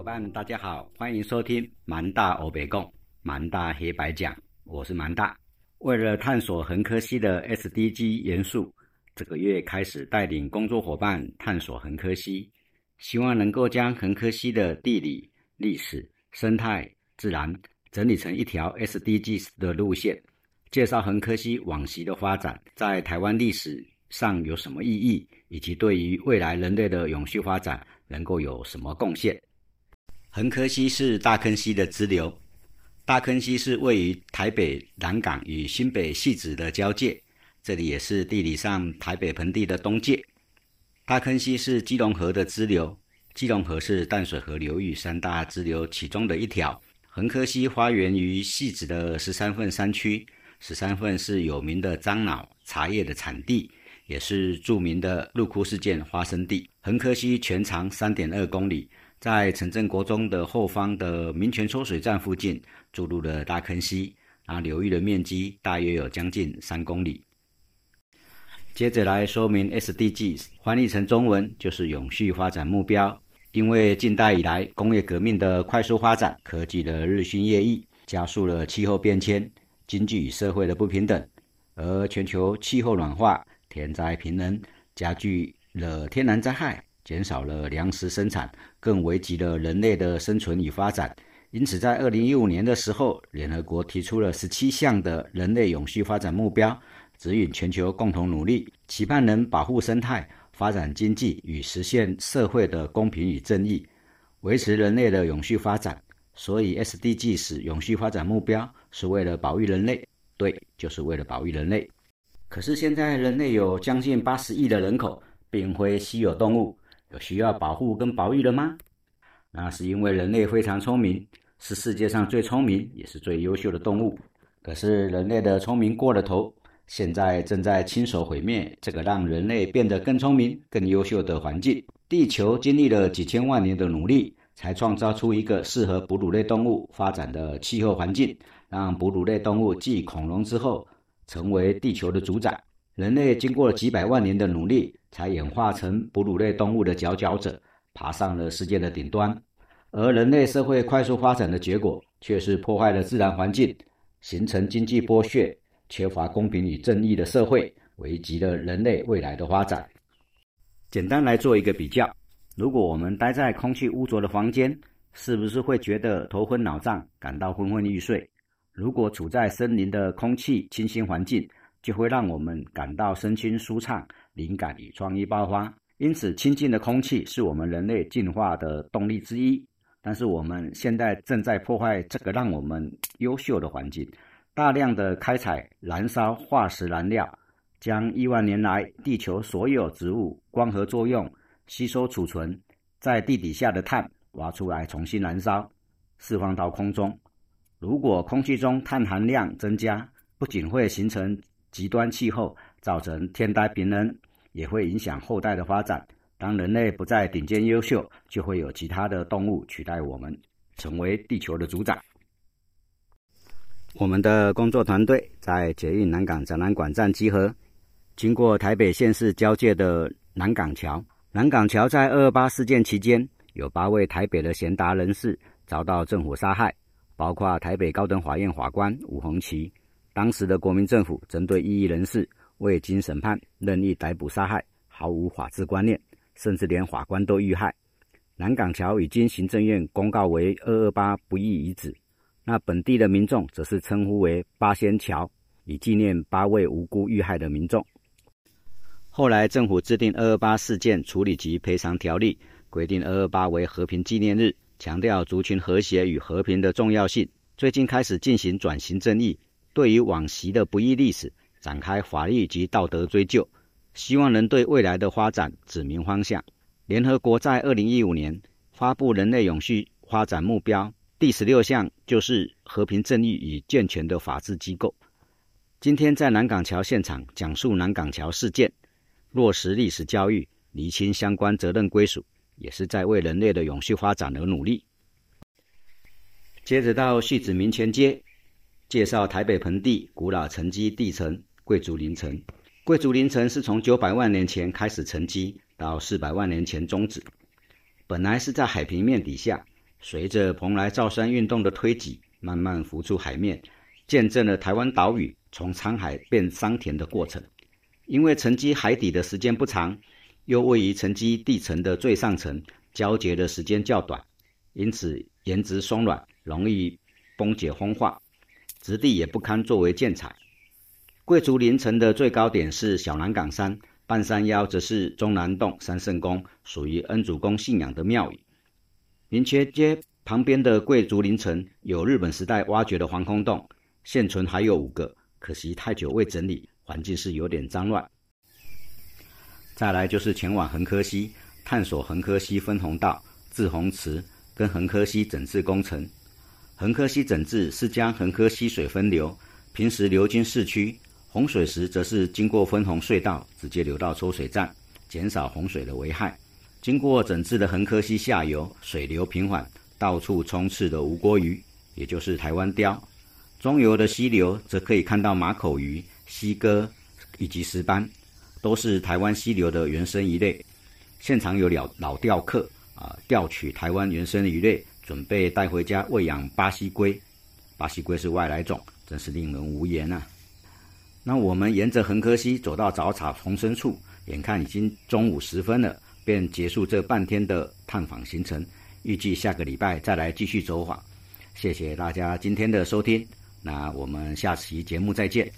伙伴，大家好，欢迎收听蛮大欧北共蛮大黑白讲，我是蛮大。为了探索恒科西的 SDG 元素，这个月开始带领工作伙伴探索恒科西，希望能够将恒科西的地理、历史、生态、自然整理成一条 SDG 的路线，介绍恒科西往昔的发展在台湾历史上有什么意义，以及对于未来人类的永续发展能够有什么贡献。横科溪是大坑溪的支流，大坑溪是位于台北南港与新北汐止的交界，这里也是地理上台北盆地的东界。大坑溪是基隆河的支流，基隆河是淡水河流域三大支流其中的一条。横科溪发源于汐止的十三份山区，十三份是有名的樟脑茶叶的产地，也是著名的入窟事件发生地。横科溪全长三点二公里。在城镇国中的后方的民权抽水站附近注入了大坑溪，那流域的面积大约有将近三公里。接着来说明 SDGs，翻译成中文就是永续发展目标。因为近代以来工业革命的快速发展，科技的日新月异，加速了气候变迁、经济与社会的不平等，而全球气候暖化、天灾频仍，加剧了天然灾害。减少了粮食生产，更危及了人类的生存与发展。因此，在二零一五年的时候，联合国提出了十七项的人类永续发展目标，指引全球共同努力，期盼能保护生态、发展经济与实现社会的公平与正义，维持人类的永续发展。所以，SDGs 永续发展目标是为了保育人类，对，就是为了保育人类。可是现在，人类有将近八十亿的人口，并非稀有动物。有需要保护跟保育的吗？那是因为人类非常聪明，是世界上最聪明也是最优秀的动物。可是人类的聪明过了头，现在正在亲手毁灭这个让人类变得更聪明、更优秀的环境。地球经历了几千万年的努力，才创造出一个适合哺乳类动物发展的气候环境，让哺乳类动物继恐龙之后，成为地球的主宰。人类经过了几百万年的努力，才演化成哺乳类动物的佼佼者，爬上了世界的顶端。而人类社会快速发展的结果，却是破坏了自然环境，形成经济剥削、缺乏公平与正义的社会，危及了人类未来的发展。简单来做一个比较：如果我们待在空气污浊的房间，是不是会觉得头昏脑胀，感到昏昏欲睡？如果处在森林的空气清新环境，就会让我们感到身心舒畅、灵感与创意爆发。因此，清净的空气是我们人类进化的动力之一。但是，我们现在正在破坏这个让我们优秀的环境，大量的开采、燃烧化石燃料，将亿万年来地球所有植物光合作用吸收、储存在地底下的碳挖出来，重新燃烧，释放到空中。如果空气中碳含量增加，不仅会形成极端气候造成天灾频仍，也会影响后代的发展。当人类不再顶尖优秀，就会有其他的动物取代我们，成为地球的主宰。我们的工作团队在捷运南港展览馆站集合，经过台北县市交界的南港桥。南港桥在二二八事件期间，有八位台北的贤达人士遭到政府杀害，包括台北高等法院法官吴鸿奇。当时的国民政府针对异议人士未经审判任意逮捕杀害，毫无法治观念，甚至连法官都遇害。南港桥已经行政院公告为二二八不义遗址，那本地的民众则是称呼为八仙桥，以纪念八位无辜遇害的民众。后来政府制定二二八事件处理及赔偿条例，规定二二八为和平纪念日，强调族群和谐与和平的重要性。最近开始进行转型正义。对于往昔的不义历史展开法律及道德追究，希望能对未来的发展指明方向。联合国在二零一五年发布人类永续发展目标，第十六项就是和平、正义与健全的法治机构。今天在南港桥现场讲述南港桥事件，落实历史教育，厘清相关责任归属，也是在为人类的永续发展而努力。接着到戏子民权街。介绍台北盆地古老沉积地层贵族林层。贵族林层是从九百万年前开始沉积，到四百万年前终止。本来是在海平面底下，随着蓬莱造山运动的推挤，慢慢浮出海面，见证了台湾岛屿从沧海变桑田的过程。因为沉积海底的时间不长，又位于沉积地层的最上层，交结的时间较短，因此岩质松软，容易崩解风化，质地也不堪作为建材。贵族林城的最高点是小南港山，半山腰则是中南洞三圣宫，属于恩主公信仰的庙宇。明缺街旁边的贵族林城有日本时代挖掘的防空洞，现存还有五个，可惜太久未整理，环境是有点脏乱。再来就是前往横科溪，探索横科溪分洪道、滞洪池跟横科溪整治工程。横科溪整治是将横科溪水分流，平时流经市区。洪水时，则是经过分洪隧道，直接流到抽水站，减少洪水的危害。经过整治的横科溪下游，水流平缓，到处充斥的无锅鱼，也就是台湾鲷。中游的溪流，则可以看到马口鱼、溪鸽以及石斑，都是台湾溪流的原生鱼类。现场有老老钓客啊，钓取台湾原生鱼类，准备带回家喂养巴西龟。巴西龟是外来种，真是令人无言啊！那我们沿着横科溪走到早草丛生处，眼看已经中午时分了，便结束这半天的探访行程。预计下个礼拜再来继续走访。谢谢大家今天的收听，那我们下期节目再见。